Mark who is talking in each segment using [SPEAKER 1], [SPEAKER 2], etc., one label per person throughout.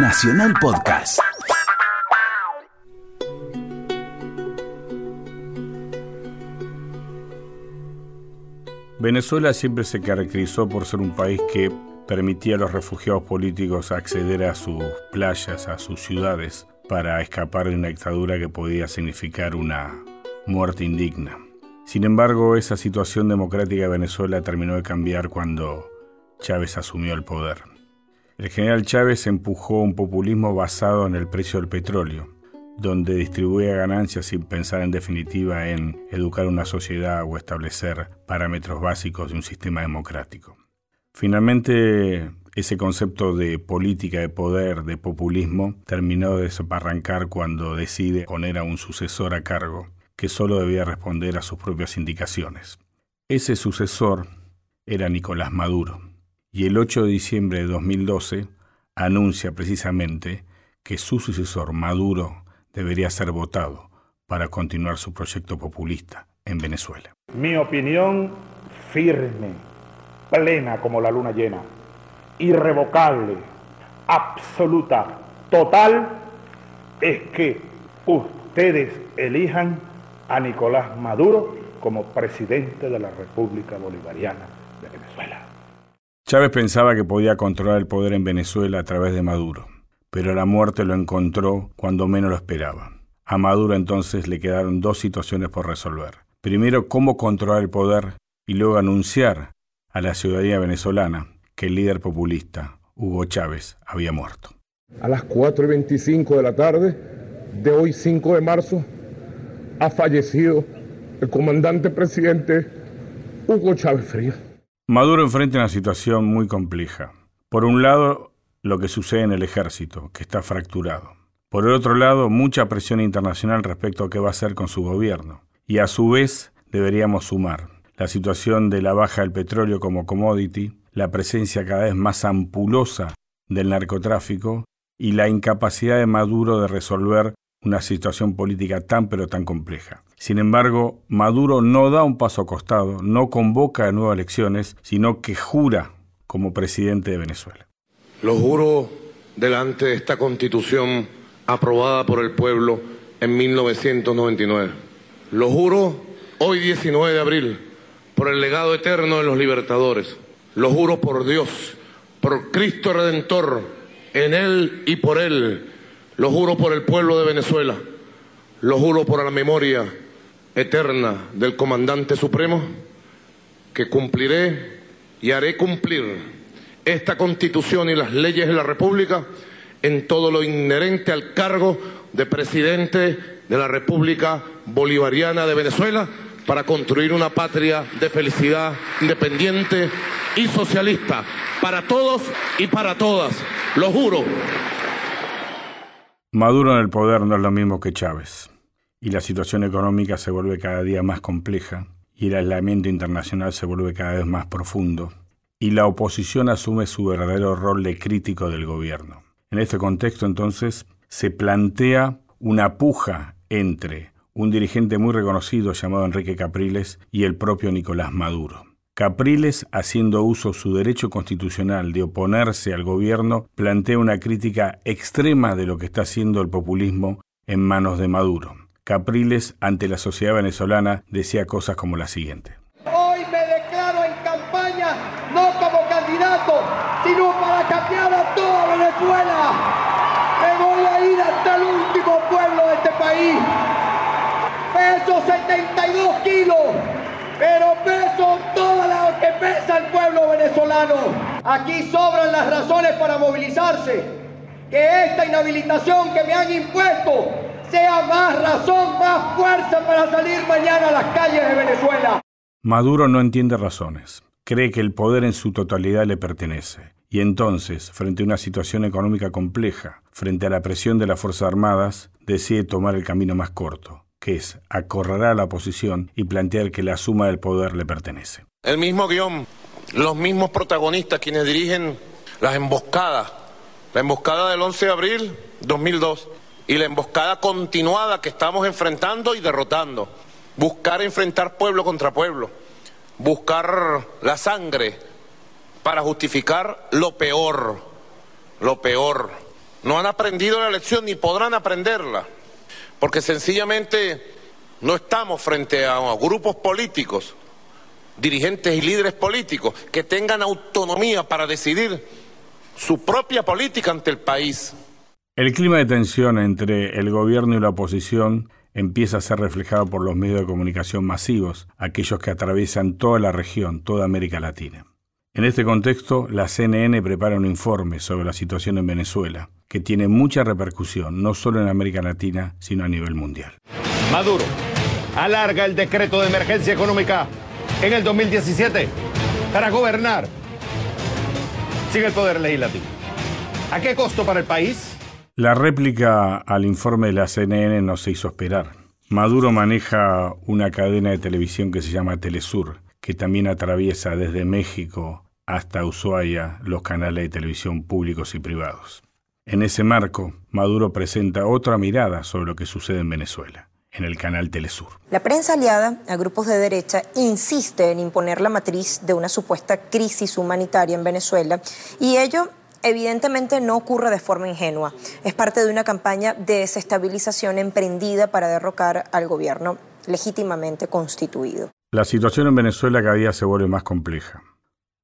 [SPEAKER 1] Nacional Podcast.
[SPEAKER 2] Venezuela siempre se caracterizó por ser un país que permitía a los refugiados políticos acceder a sus playas, a sus ciudades, para escapar de una dictadura que podía significar una muerte indigna. Sin embargo, esa situación democrática de Venezuela terminó de cambiar cuando Chávez asumió el poder. El general Chávez empujó un populismo basado en el precio del petróleo, donde distribuía ganancias sin pensar en definitiva en educar una sociedad o establecer parámetros básicos de un sistema democrático. Finalmente, ese concepto de política de poder, de populismo, terminó de desaparrancar cuando decide poner a un sucesor a cargo, que solo debía responder a sus propias indicaciones. Ese sucesor era Nicolás Maduro, y el 8 de diciembre de 2012 anuncia precisamente que su sucesor, Maduro, debería ser votado para continuar su proyecto populista en Venezuela.
[SPEAKER 3] Mi opinión firme, plena como la luna llena, irrevocable, absoluta, total, es que ustedes elijan a Nicolás Maduro como presidente de la República Bolivariana de Venezuela.
[SPEAKER 2] Chávez pensaba que podía controlar el poder en Venezuela a través de Maduro pero la muerte lo encontró cuando menos lo esperaba. A Maduro entonces le quedaron dos situaciones por resolver. Primero, cómo controlar el poder y luego anunciar a la ciudadanía venezolana que el líder populista, Hugo Chávez, había muerto.
[SPEAKER 4] A las 4 y 25 de la tarde de hoy 5 de marzo ha fallecido el comandante presidente Hugo Chávez Frías.
[SPEAKER 2] Maduro enfrenta una situación muy compleja. Por un lado, lo que sucede en el ejército, que está fracturado. Por el otro lado, mucha presión internacional respecto a qué va a hacer con su gobierno. Y a su vez, deberíamos sumar la situación de la baja del petróleo como commodity, la presencia cada vez más ampulosa del narcotráfico y la incapacidad de Maduro de resolver una situación política tan pero tan compleja. Sin embargo, Maduro no da un paso costado, no convoca a nuevas elecciones, sino que jura como presidente de Venezuela.
[SPEAKER 5] Lo juro delante de esta constitución aprobada por el pueblo en 1999. Lo juro hoy 19 de abril por el legado eterno de los libertadores. Lo juro por Dios, por Cristo Redentor, en Él y por Él. Lo juro por el pueblo de Venezuela. Lo juro por la memoria eterna del comandante supremo que cumpliré y haré cumplir esta constitución y las leyes de la República en todo lo inherente al cargo de presidente de la República Bolivariana de Venezuela para construir una patria de felicidad independiente y socialista para todos y para todas. Lo juro.
[SPEAKER 2] Maduro en el poder no es lo mismo que Chávez, y la situación económica se vuelve cada día más compleja, y el aislamiento internacional se vuelve cada vez más profundo y la oposición asume su verdadero rol de crítico del gobierno. En este contexto, entonces, se plantea una puja entre un dirigente muy reconocido llamado Enrique Capriles y el propio Nicolás Maduro. Capriles, haciendo uso su derecho constitucional de oponerse al gobierno, plantea una crítica extrema de lo que está haciendo el populismo en manos de Maduro. Capriles, ante la sociedad venezolana, decía cosas como la siguiente.
[SPEAKER 6] sino para cambiar a toda Venezuela. Me voy a ir hasta el último pueblo de este país. Peso 72 kilos, pero peso el pueblo venezolano. Aquí sobran las razones para movilizarse. Que esta inhabilitación que me han impuesto sea más razón, más fuerza para salir mañana a las calles de Venezuela.
[SPEAKER 2] Maduro no entiende razones cree que el poder en su totalidad le pertenece. Y entonces, frente a una situación económica compleja, frente a la presión de las Fuerzas Armadas, decide tomar el camino más corto, que es acorralar a la oposición y plantear que la suma del poder le pertenece.
[SPEAKER 5] El mismo guion, los mismos protagonistas quienes dirigen las emboscadas, la emboscada del 11 de abril 2002 y la emboscada continuada que estamos enfrentando y derrotando. Buscar enfrentar pueblo contra pueblo buscar la sangre para justificar lo peor, lo peor. no han aprendido la lección ni podrán aprenderla, porque sencillamente no estamos frente a grupos políticos, dirigentes y líderes políticos que tengan autonomía para decidir su propia política ante el país.
[SPEAKER 2] El clima de tensión entre el gobierno y la oposición empieza a ser reflejado por los medios de comunicación masivos, aquellos que atraviesan toda la región, toda América Latina. En este contexto, la CNN prepara un informe sobre la situación en Venezuela, que tiene mucha repercusión no solo en América Latina, sino a nivel mundial.
[SPEAKER 1] Maduro alarga el decreto de emergencia económica en el 2017 para gobernar. Sigue el poder legislativo. ¿A qué costo para el país?
[SPEAKER 2] La réplica al informe de la CNN no se hizo esperar. Maduro maneja una cadena de televisión que se llama Telesur, que también atraviesa desde México hasta Ushuaia los canales de televisión públicos y privados. En ese marco, Maduro presenta otra mirada sobre lo que sucede en Venezuela en el canal Telesur.
[SPEAKER 7] La prensa aliada a grupos de derecha insiste en imponer la matriz de una supuesta crisis humanitaria en Venezuela y ello evidentemente no ocurre de forma ingenua. Es parte de una campaña de desestabilización emprendida para derrocar al gobierno legítimamente constituido.
[SPEAKER 2] La situación en Venezuela cada día se vuelve más compleja.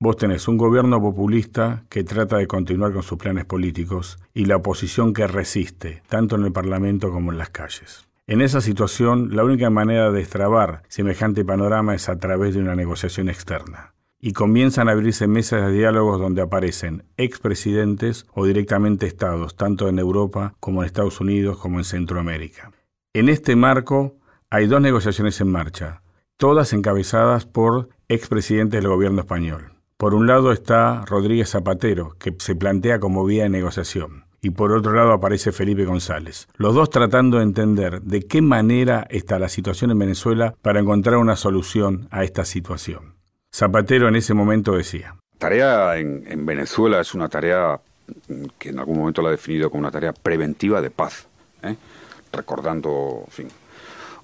[SPEAKER 2] Vos tenés un gobierno populista que trata de continuar con sus planes políticos y la oposición que resiste, tanto en el Parlamento como en las calles. En esa situación, la única manera de destrabar semejante panorama es a través de una negociación externa. Y comienzan a abrirse mesas de diálogos donde aparecen expresidentes o directamente estados, tanto en Europa como en Estados Unidos como en Centroamérica. En este marco hay dos negociaciones en marcha, todas encabezadas por expresidentes del gobierno español. Por un lado está Rodríguez Zapatero, que se plantea como vía de negociación. Y por otro lado aparece Felipe González. Los dos tratando de entender de qué manera está la situación en Venezuela para encontrar una solución a esta situación. Zapatero en ese momento decía.
[SPEAKER 8] Tarea en, Venezuela es una tarea que en algún momento la ha definido como una tarea preventiva de paz, ¿eh? recordando,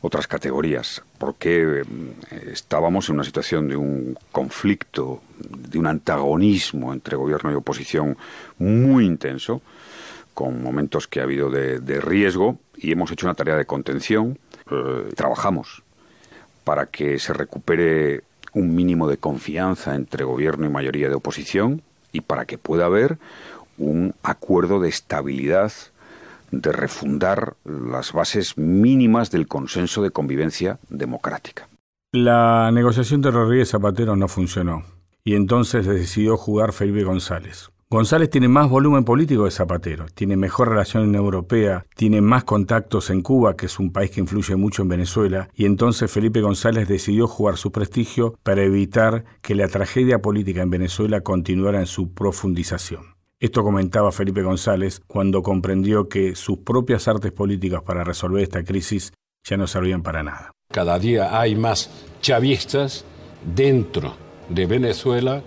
[SPEAKER 8] otras categorías, porque mm, estábamos en una situación de un conflicto, de un antagonismo entre gobierno y oposición muy intenso, con momentos que ha habido de, riesgo, y hemos hecho una tarea de contención. Eh, trabajamos para que se recupere un mínimo de confianza entre gobierno y mayoría de oposición y para que pueda haber un acuerdo de estabilidad de refundar las bases mínimas del consenso de convivencia democrática.
[SPEAKER 2] La negociación de Rodríguez Zapatero no funcionó y entonces decidió jugar Felipe González. González tiene más volumen político de Zapatero, tiene mejor relación europea, tiene más contactos en Cuba, que es un país que influye mucho en Venezuela, y entonces Felipe González decidió jugar su prestigio para evitar que la tragedia política en Venezuela continuara en su profundización. Esto comentaba Felipe González cuando comprendió que sus propias artes políticas para resolver esta crisis ya no servían para nada.
[SPEAKER 9] Cada día hay más chavistas dentro de Venezuela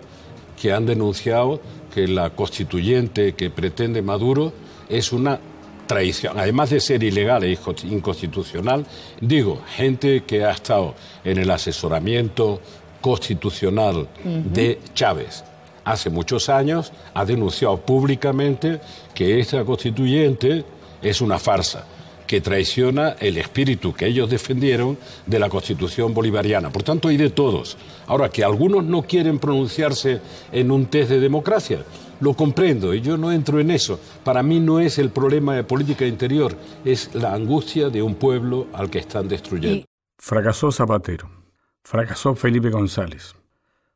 [SPEAKER 9] que han denunciado que la constituyente que pretende Maduro es una traición, además de ser ilegal e inconstitucional, digo, gente que ha estado en el asesoramiento constitucional de Chávez. Hace muchos años ha denunciado públicamente que esta constituyente es una farsa que traiciona el espíritu que ellos defendieron de la constitución bolivariana. Por tanto, hay de todos. Ahora, que algunos no quieren pronunciarse en un test de democracia, lo comprendo y yo no entro en eso. Para mí no es el problema de política interior, es la angustia de un pueblo al que están destruyendo.
[SPEAKER 2] Fracasó Zapatero, fracasó Felipe González,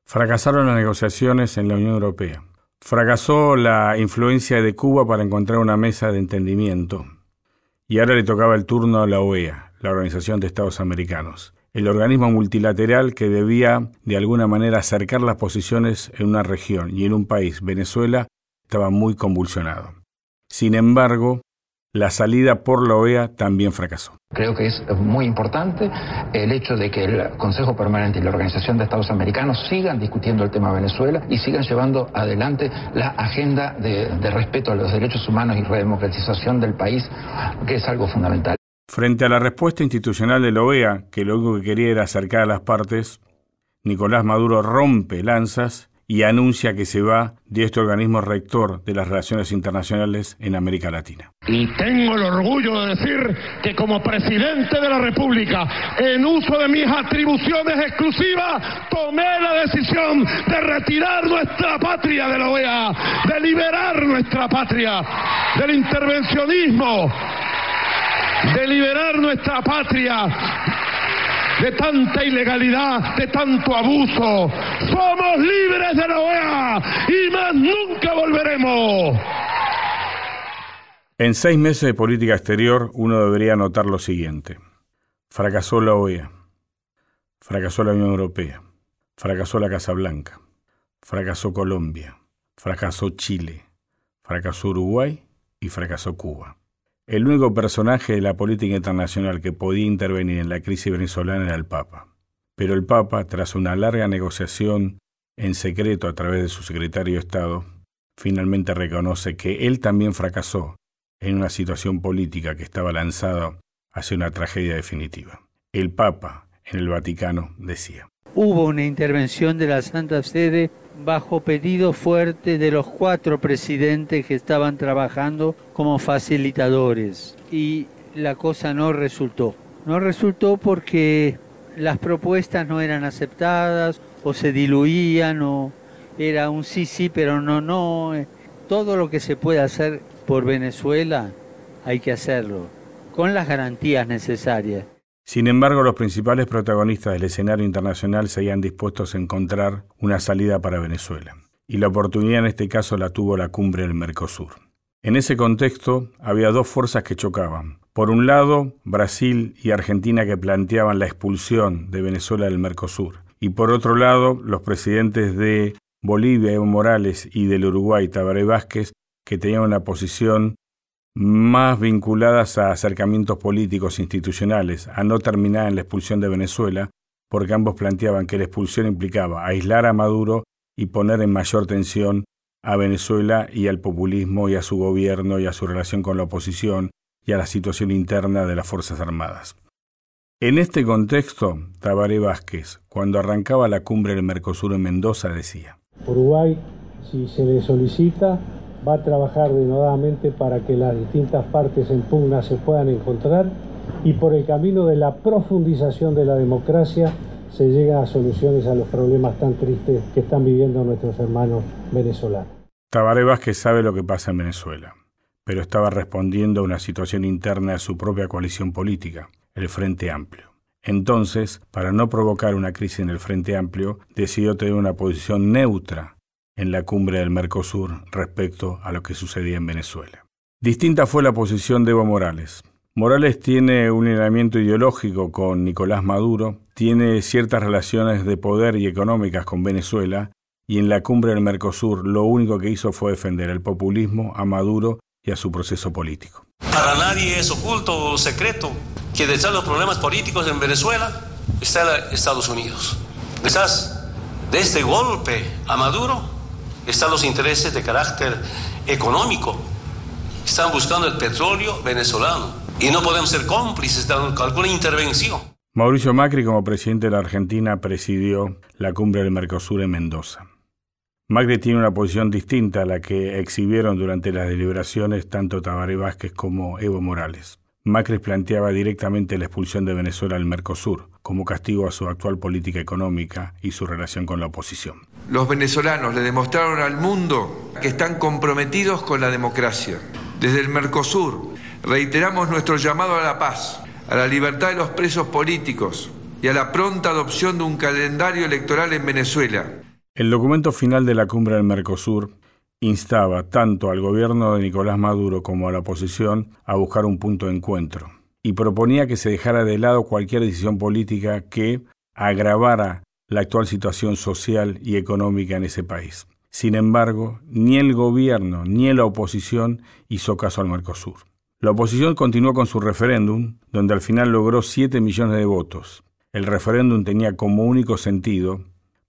[SPEAKER 2] Fracasaron las negociaciones en la Unión Europea. Fracasó la influencia de Cuba para encontrar una mesa de entendimiento. Y ahora le tocaba el turno a la OEA, la Organización de Estados Americanos, el organismo multilateral que debía de alguna manera acercar las posiciones en una región y en un país, Venezuela, estaba muy convulsionado. Sin embargo, la salida por la OEA también fracasó.
[SPEAKER 10] Creo que es muy importante el hecho de que el Consejo Permanente y la Organización de Estados Americanos sigan discutiendo el tema Venezuela y sigan llevando adelante la agenda de, de respeto a los derechos humanos y redemocratización del país, que es algo fundamental.
[SPEAKER 2] Frente a la respuesta institucional de la OEA, que lo único que quería era acercar a las partes, Nicolás Maduro rompe lanzas y anuncia que se va de este organismo rector de las relaciones internacionales en América Latina.
[SPEAKER 11] Y tengo el orgullo de decir que como presidente de la República, en uso de mis atribuciones exclusivas, tomé la decisión de retirar nuestra patria de la OEA, de liberar nuestra patria del intervencionismo, de liberar nuestra patria de tanta ilegalidad, de tanto abuso. Somos libres de la OEA y más nunca volveremos.
[SPEAKER 2] En seis meses de política exterior uno debería notar lo siguiente. Fracasó la OEA, fracasó la Unión Europea, fracasó la Casa Blanca, fracasó Colombia, fracasó Chile, fracasó Uruguay y fracasó Cuba. El único personaje de la política internacional que podía intervenir en la crisis venezolana era el Papa. Pero el Papa, tras una larga negociación en secreto a través de su secretario de Estado, finalmente reconoce que él también fracasó en una situación política que estaba lanzada hacia una tragedia definitiva. El Papa, en el Vaticano, decía.
[SPEAKER 12] Hubo una intervención de la Santa Sede bajo pedido fuerte de los cuatro presidentes que estaban trabajando como facilitadores y la cosa no resultó. No resultó porque las propuestas no eran aceptadas o se diluían o era un sí, sí, pero no, no. Todo lo que se puede hacer por Venezuela hay que hacerlo, con las garantías necesarias.
[SPEAKER 2] Sin embargo, los principales protagonistas del escenario internacional seguían dispuestos a encontrar una salida para Venezuela, y la oportunidad en este caso la tuvo la cumbre del Mercosur. En ese contexto había dos fuerzas que chocaban. Por un lado, Brasil y Argentina que planteaban la expulsión de Venezuela del Mercosur, y por otro lado, los presidentes de Bolivia, Evo Morales, y del Uruguay, Tabaré Vázquez, que tenían una posición más vinculadas a acercamientos políticos institucionales, a no terminar en la expulsión de Venezuela, porque ambos planteaban que la expulsión implicaba aislar a Maduro y poner en mayor tensión a Venezuela y al populismo y a su gobierno y a su relación con la oposición y a la situación interna de las Fuerzas Armadas. En este contexto, Tabaré Vázquez, cuando arrancaba la cumbre del Mercosur en Mendoza, decía,
[SPEAKER 13] Uruguay, si se le solicita, va a trabajar denodadamente para que las distintas partes en pugna se puedan encontrar y por el camino de la profundización de la democracia se llega a soluciones a los problemas tan tristes que están viviendo nuestros hermanos venezolanos.
[SPEAKER 2] Tabaré Vázquez sabe lo que pasa en Venezuela, pero estaba respondiendo a una situación interna de su propia coalición política, el Frente Amplio. Entonces, para no provocar una crisis en el Frente Amplio, decidió tener una posición neutra en la cumbre del Mercosur respecto a lo que sucedía en Venezuela. Distinta fue la posición de Evo Morales. Morales tiene un lineamiento ideológico con Nicolás Maduro, tiene ciertas relaciones de poder y económicas con Venezuela, y en la cumbre del Mercosur lo único que hizo fue defender el populismo, a Maduro y a su proceso político.
[SPEAKER 14] Para nadie es oculto o secreto que detrás de los problemas políticos en Venezuela está Estados Unidos. Detrás de este golpe a Maduro están los intereses de carácter económico. Están buscando el petróleo venezolano y no podemos ser cómplices de alguna intervención.
[SPEAKER 2] Mauricio Macri, como presidente de la Argentina, presidió la cumbre del Mercosur en Mendoza. Macri tiene una posición distinta a la que exhibieron durante las deliberaciones tanto Tabaré Vázquez como Evo Morales. Macri planteaba directamente la expulsión de Venezuela del Mercosur como castigo a su actual política económica y su relación con la oposición.
[SPEAKER 15] Los venezolanos le demostraron al mundo que están comprometidos con la democracia. Desde el Mercosur reiteramos nuestro llamado a la paz, a la libertad de los presos políticos y a la pronta adopción de un calendario electoral en Venezuela.
[SPEAKER 2] El documento final de la cumbre del Mercosur instaba tanto al gobierno de Nicolás Maduro como a la oposición a buscar un punto de encuentro y proponía que se dejara de lado cualquier decisión política que agravara la actual situación social y económica en ese país. Sin embargo, ni el gobierno ni la oposición hizo caso al Mercosur. La oposición continuó con su referéndum, donde al final logró 7 millones de votos. El referéndum tenía como único sentido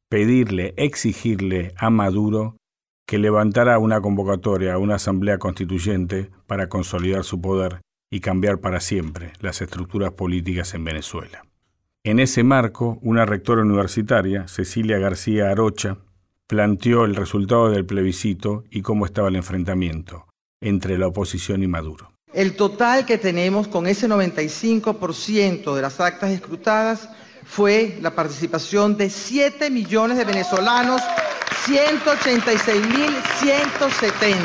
[SPEAKER 2] pedirle, exigirle a Maduro que levantara una convocatoria a una asamblea constituyente para consolidar su poder y cambiar para siempre las estructuras políticas en Venezuela. En ese marco, una rectora universitaria, Cecilia García Arocha, planteó el resultado del plebiscito y cómo estaba el enfrentamiento entre la oposición y Maduro.
[SPEAKER 16] El total que tenemos con ese 95% de las actas escrutadas fue la participación de 7 millones de venezolanos, 186.170.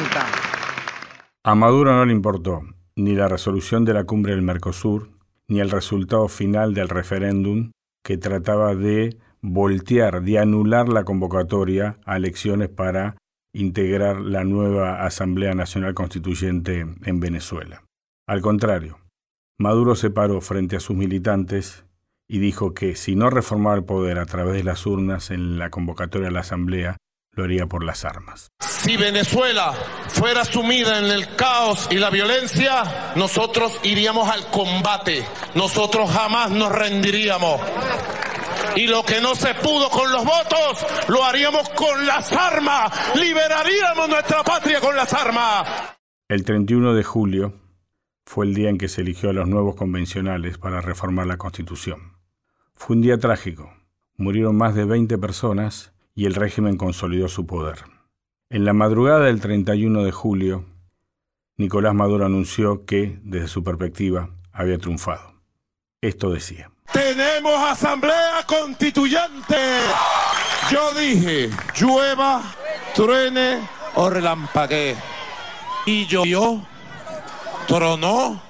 [SPEAKER 2] A Maduro no le importó ni la resolución de la cumbre del Mercosur, ni el resultado final del referéndum que trataba de voltear, de anular la convocatoria a elecciones para integrar la nueva Asamblea Nacional Constituyente en Venezuela. Al contrario, Maduro se paró frente a sus militantes y dijo que si no reformaba el poder a través de las urnas en la convocatoria a la Asamblea, lo haría por las armas.
[SPEAKER 5] Si Venezuela fuera sumida en el caos y la violencia, nosotros iríamos al combate, nosotros jamás nos rendiríamos. Y lo que no se pudo con los votos, lo haríamos con las armas, liberaríamos nuestra patria con las armas.
[SPEAKER 2] El 31 de julio fue el día en que se eligió a los nuevos convencionales para reformar la Constitución. Fue un día trágico. Murieron más de 20 personas y el régimen consolidó su poder. En la madrugada del 31 de julio, Nicolás Maduro anunció que, desde su perspectiva, había triunfado. Esto decía.
[SPEAKER 5] Tenemos asamblea constituyente. Yo dije, llueva, truene o relampaguee. Y llovió, tronó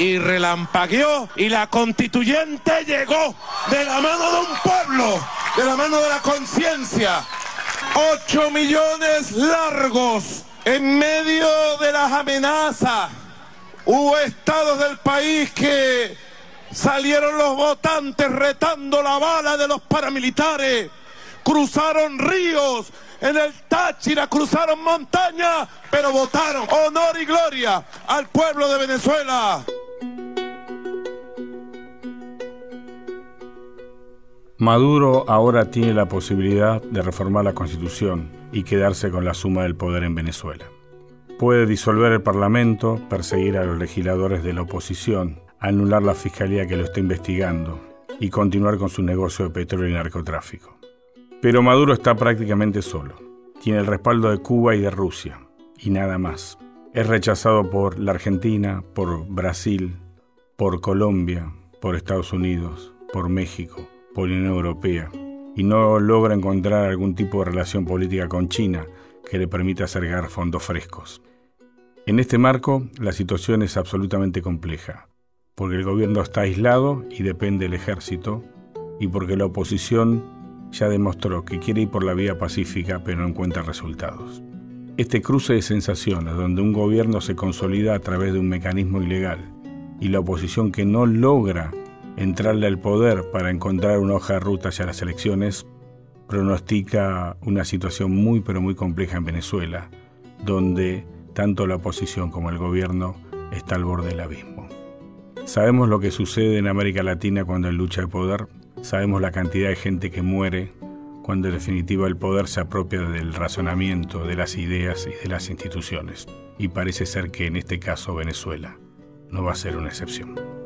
[SPEAKER 5] y relampagueó y la constituyente llegó de la mano de un pueblo, de la mano de la conciencia. Ocho millones largos en medio de las amenazas. Hubo estados del país que salieron los votantes retando la bala de los paramilitares. Cruzaron ríos en el Táchira, cruzaron montañas, pero votaron honor y gloria al pueblo de Venezuela.
[SPEAKER 2] Maduro ahora tiene la posibilidad de reformar la constitución y quedarse con la suma del poder en Venezuela. Puede disolver el Parlamento, perseguir a los legisladores de la oposición, anular la fiscalía que lo está investigando y continuar con su negocio de petróleo y narcotráfico. Pero Maduro está prácticamente solo. Tiene el respaldo de Cuba y de Rusia, y nada más. Es rechazado por la Argentina, por Brasil, por Colombia, por Estados Unidos, por México, por Unión Europea y no logra encontrar algún tipo de relación política con China que le permita acercar fondos frescos. En este marco, la situación es absolutamente compleja, porque el gobierno está aislado y depende del ejército, y porque la oposición ya demostró que quiere ir por la vía pacífica pero no encuentra resultados. Este cruce de sensaciones, donde un gobierno se consolida a través de un mecanismo ilegal y la oposición que no logra entrarle al poder para encontrar una hoja de ruta hacia las elecciones, pronostica una situación muy pero muy compleja en Venezuela, donde tanto la oposición como el gobierno está al borde del abismo. Sabemos lo que sucede en América Latina cuando hay lucha de poder, sabemos la cantidad de gente que muere cuando en definitiva el poder se apropia del razonamiento, de las ideas y de las instituciones. Y parece ser que en este caso Venezuela no va a ser una excepción.